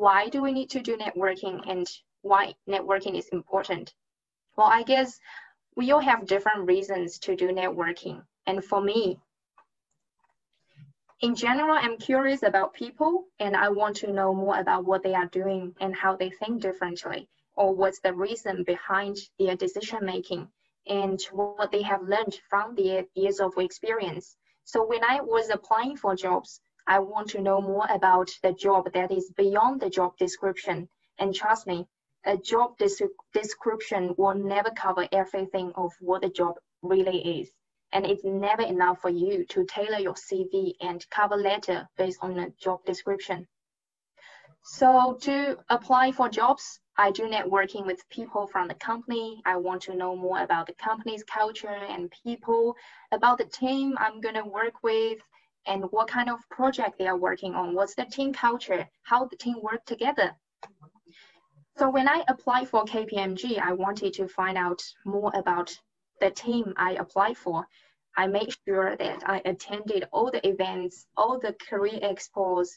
why do we need to do networking and why networking is important? Well, I guess we all have different reasons to do networking. And for me, in general, I'm curious about people and I want to know more about what they are doing and how they think differently, or what's the reason behind their decision making and what they have learned from their years of experience. So when I was applying for jobs, I want to know more about the job that is beyond the job description. And trust me, a job description will never cover everything of what the job really is and it's never enough for you to tailor your CV and cover letter based on a job description. So to apply for jobs, I do networking with people from the company. I want to know more about the company's culture and people, about the team I'm going to work with, and what kind of project they are working on. What's the team culture? How the team work together? So when I applied for KPMG, I wanted to find out more about the team I applied for, I made sure that I attended all the events, all the career expos,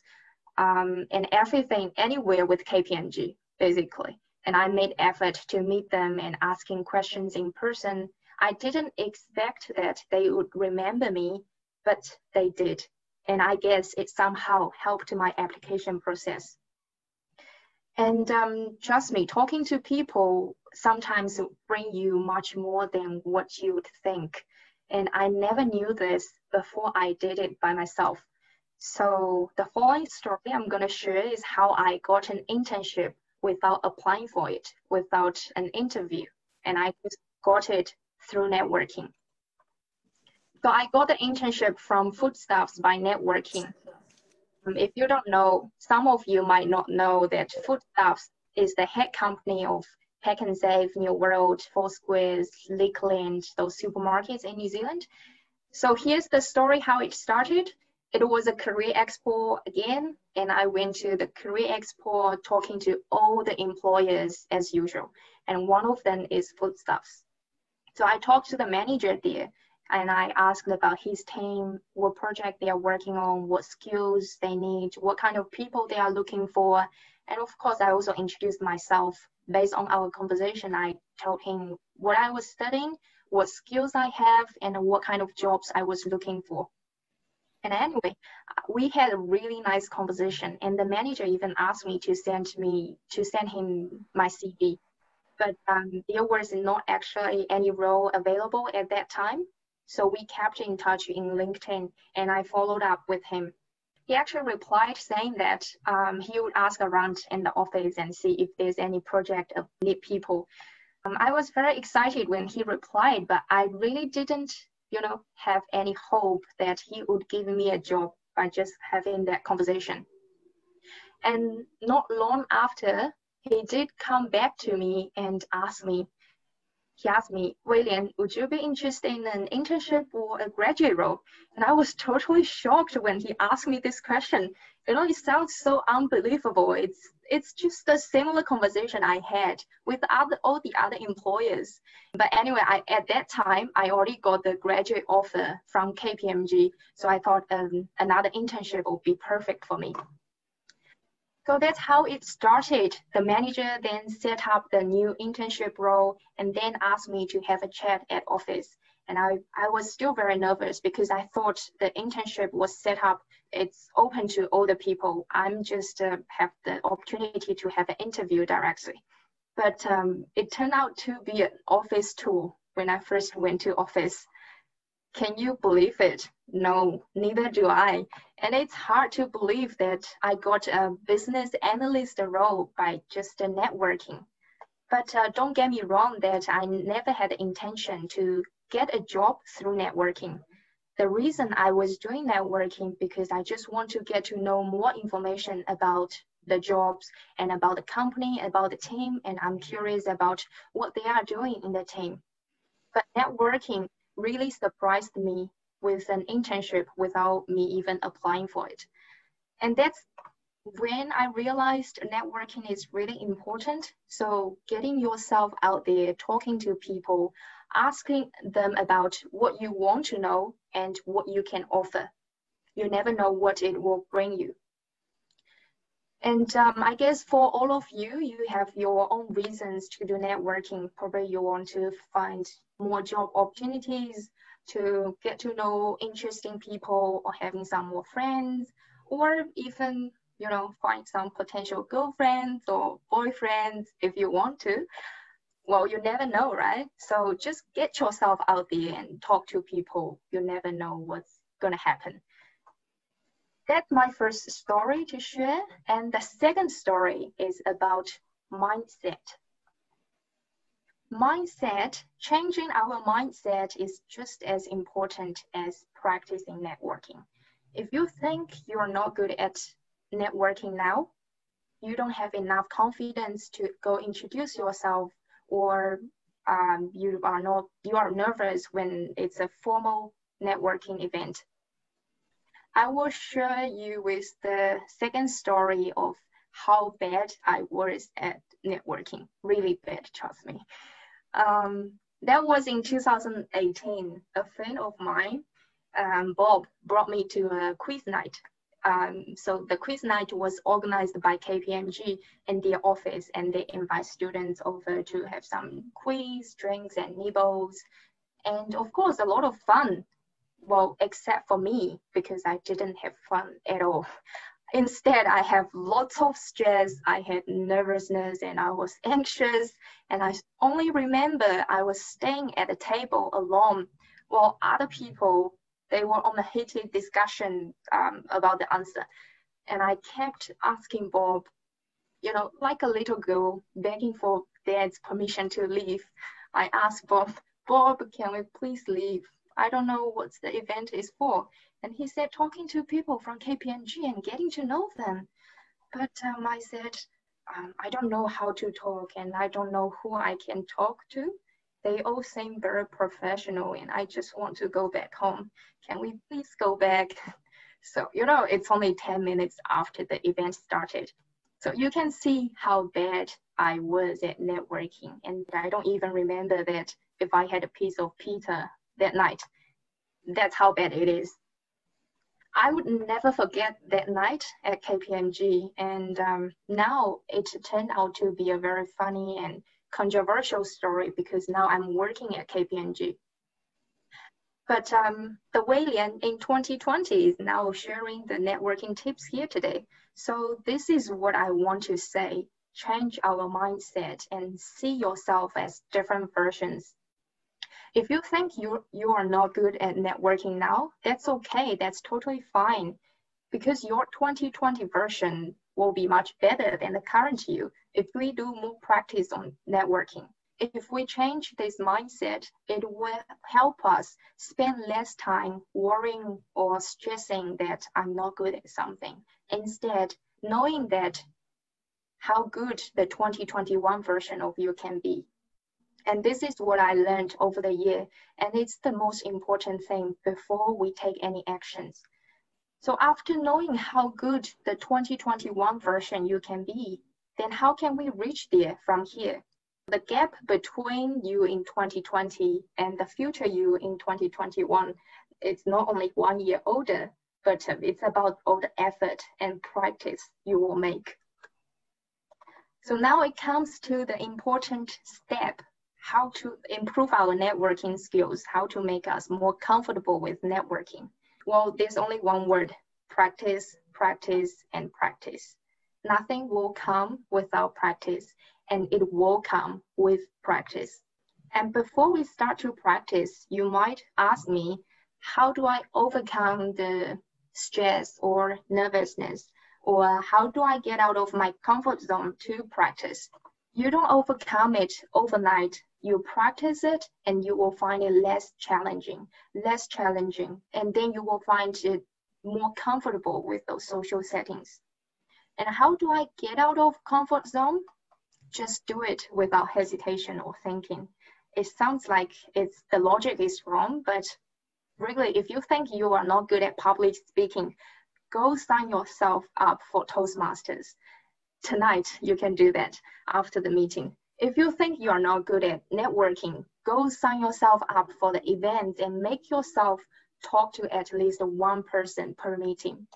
um, and everything anywhere with KPMG, basically. And I made effort to meet them and asking questions in person. I didn't expect that they would remember me, but they did. And I guess it somehow helped my application process. And um, trust me, talking to people sometimes bring you much more than what you would think. And I never knew this before I did it by myself. So the following story I'm going to share is how I got an internship without applying for it, without an interview. And I just got it through networking. So I got the internship from Foodstuffs by networking. Um, if you don't know, some of you might not know that Foodstuffs is the head company of PAK'nSAVE, New World, Four Squares, Liquor Land, those supermarkets in New Zealand. So here's the story how it started. It was a career expo again, and I went to the career expo talking to all the employers as usual. And one of them is Foodstuffs. So I talked to the manager there and I asked about his team, what project they are working on, what skills they need, what kind of people they are looking for. And of course, I also introduced myself. Based on our conversation, I told him what I was studying, what skills I have, and what kind of jobs I was looking for. And anyway, we had a really nice conversation, and the manager even asked me to send me to send him my CV. But um, there was not actually any role available at that time. So we kept in touch in LinkedIn and I followed up with him. He actually replied saying that um, he would ask around in the office and see if there's any project of need people. Um, I was very excited when he replied, but I really didn't, you know, have any hope that he would give me a job by just having that conversation. And not long after, he did come back to me and ask me he asked me, Weilian, would you be interested in an internship or a graduate role? And I was totally shocked when he asked me this question. You know, it sounds so unbelievable. It's it's just a similar conversation I had with other all the other employers. But anyway, I, at that time I already got the graduate offer from KPMG, so I thought um, another internship would be perfect for me. So that's how it started. The manager then set up the new internship role and then asked me to have a chat at office. And I, I was still very nervous because I thought the internship was set up, it's open to all the people. I'm just uh, have the opportunity to have an interview directly. But um, it turned out to be an office tool when I first went to office. Can you believe it? No, neither do I. And it's hard to believe that I got a business analyst role by just networking. But uh, don't get me wrong that I never had the intention to get a job through networking. The reason I was doing networking because I just want to get to know more information about the jobs and about the company, about the team, and I'm curious about what they are doing in the team. But networking really surprised me with an internship without me even applying for it. And that's when I realized networking is really important. So getting yourself out there, talking to people, asking them about what you want to know and what you can offer. You never know what it will bring you. And um, I guess for all of you, you have your own reasons to do networking. Probably you want to find more job opportunities, to get to know interesting people, or having some more friends, or even you know find some potential girlfriends or boyfriends if you want to. Well, you never know, right? So just get yourself out there and talk to people. You never know what's gonna happen that's my first story to share. And the second story is about mindset. Mindset, changing our mindset is just as important as practicing networking. If you think you're not good at networking now, you don't have enough confidence to go introduce yourself or um, you are not you are nervous when it's a formal networking event I will share you with the second story of how bad I was at networking. Really bad, trust me. Um, that was in 2018. A friend of mine, um, Bob, brought me to a quiz night. Um, so the quiz night was organized by KPMG in their office, and they invite students over to have some quiz, drinks, and nibbles, and of course a lot of fun well, except for me, because I didn't have fun at all. Instead, I have lots of stress, I had nervousness, and I was anxious. And I only remember I was staying at a table alone while other people, they were on a heated discussion um, about the answer. And I kept asking Bob, you know, like a little girl begging for dad's permission to leave. I asked Bob, Bob, can we please leave? I don't know what the event is for. And he said, talking to people from KPMG and getting to know them. But um, I said, um, I don't know how to talk and I don't know who I can talk to. They all seem very professional and I just want to go back home. Can we please go back? So, you know, it's only 10 minutes after the event started. So you can see how bad I was at networking. And I don't even remember that if I had a piece of pizza that night. That's how bad it is. I would never forget that night at KPMG, and um, now it turned out to be a very funny and controversial story because now I'm working at KPMG. But um, Weilian in 2020 is now sharing the networking tips here today. So this is what I want to say. Change our mindset and see yourself as different versions if you think you you are not good at networking now, that's okay. That's totally fine, because your 2020 version will be much better than the current you if we do more practice on networking. If we change this mindset, it will help us spend less time worrying or stressing that I'm not good at something. Instead, knowing that how good the 2021 version of you can be. And this is what I learned over the year. And it's the most important thing before we take any actions. So after knowing how good the 2021 version you can be, then how can we reach there from here? The gap between you in 2020 and the future you in 2021, it's not only one year older, but it's about all the effort and practice you will make. So now it comes to the important step how to improve our networking skills, how to make us more comfortable with networking. Well, there's only one word practice, practice, and practice. Nothing will come without practice, and it will come with practice. And before we start to practice, you might ask me, how do I overcome the stress or nervousness? Or how do I get out of my comfort zone to practice? You don't overcome it overnight you practice it and you will find it less challenging, less challenging, and then you will find it more comfortable with those social settings. And how do I get out of comfort zone? Just do it without hesitation or thinking. It sounds like it's the logic is wrong, but really, if you think you are not good at public speaking, go sign yourself up for Toastmasters. Tonight, you can do that after the meeting. If you think you are not good at networking, go sign yourself up for the event and make yourself talk to at least one person per meeting.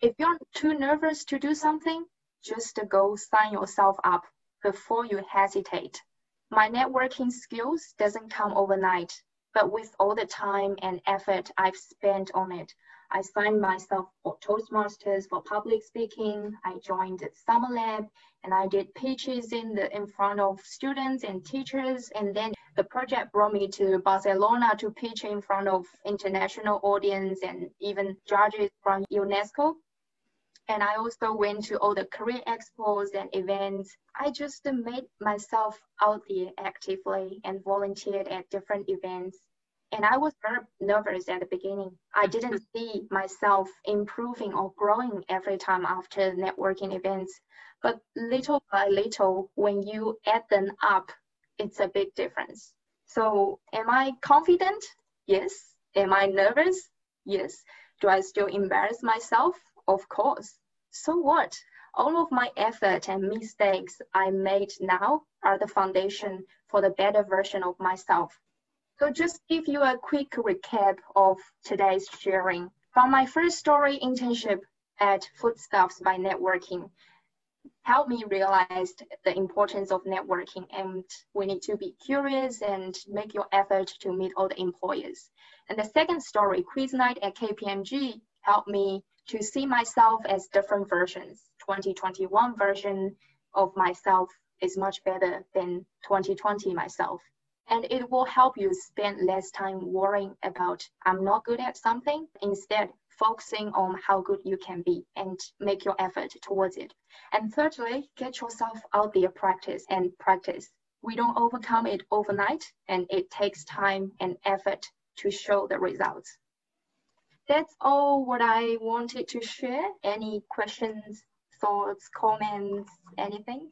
If you're too nervous to do something, just go sign yourself up before you hesitate. My networking skills doesn't come overnight, but with all the time and effort I've spent on it, I signed myself for Toastmasters for public speaking. I joined Summer Lab and I did pitches in the in front of students and teachers. And then the project brought me to Barcelona to pitch in front of international audience and even judges from UNESCO. And I also went to all the career expos and events. I just made myself out there actively and volunteered at different events. And I was very nervous at the beginning. I didn't see myself improving or growing every time after networking events. But little by little, when you add them up, it's a big difference. So, am I confident? Yes. Am I nervous? Yes. Do I still embarrass myself? Of course. So what? All of my effort and mistakes I made now are the foundation for the better version of myself. So just give you a quick recap of today's sharing. From my first story internship at Foodstuffs by Networking, helped me realize the importance of networking and we need to be curious and make your effort to meet all the employers. And the second story, quiz night at KPMG, helped me to see myself as different versions. 2021 version of myself is much better than 2020 myself and it will help you spend less time worrying about I'm not good at something. Instead, focusing on how good you can be and make your effort towards it. And thirdly, get yourself out there, practice and practice. We don't overcome it overnight, and it takes time and effort to show the results. That's all what I wanted to share. Any questions, thoughts, comments, anything?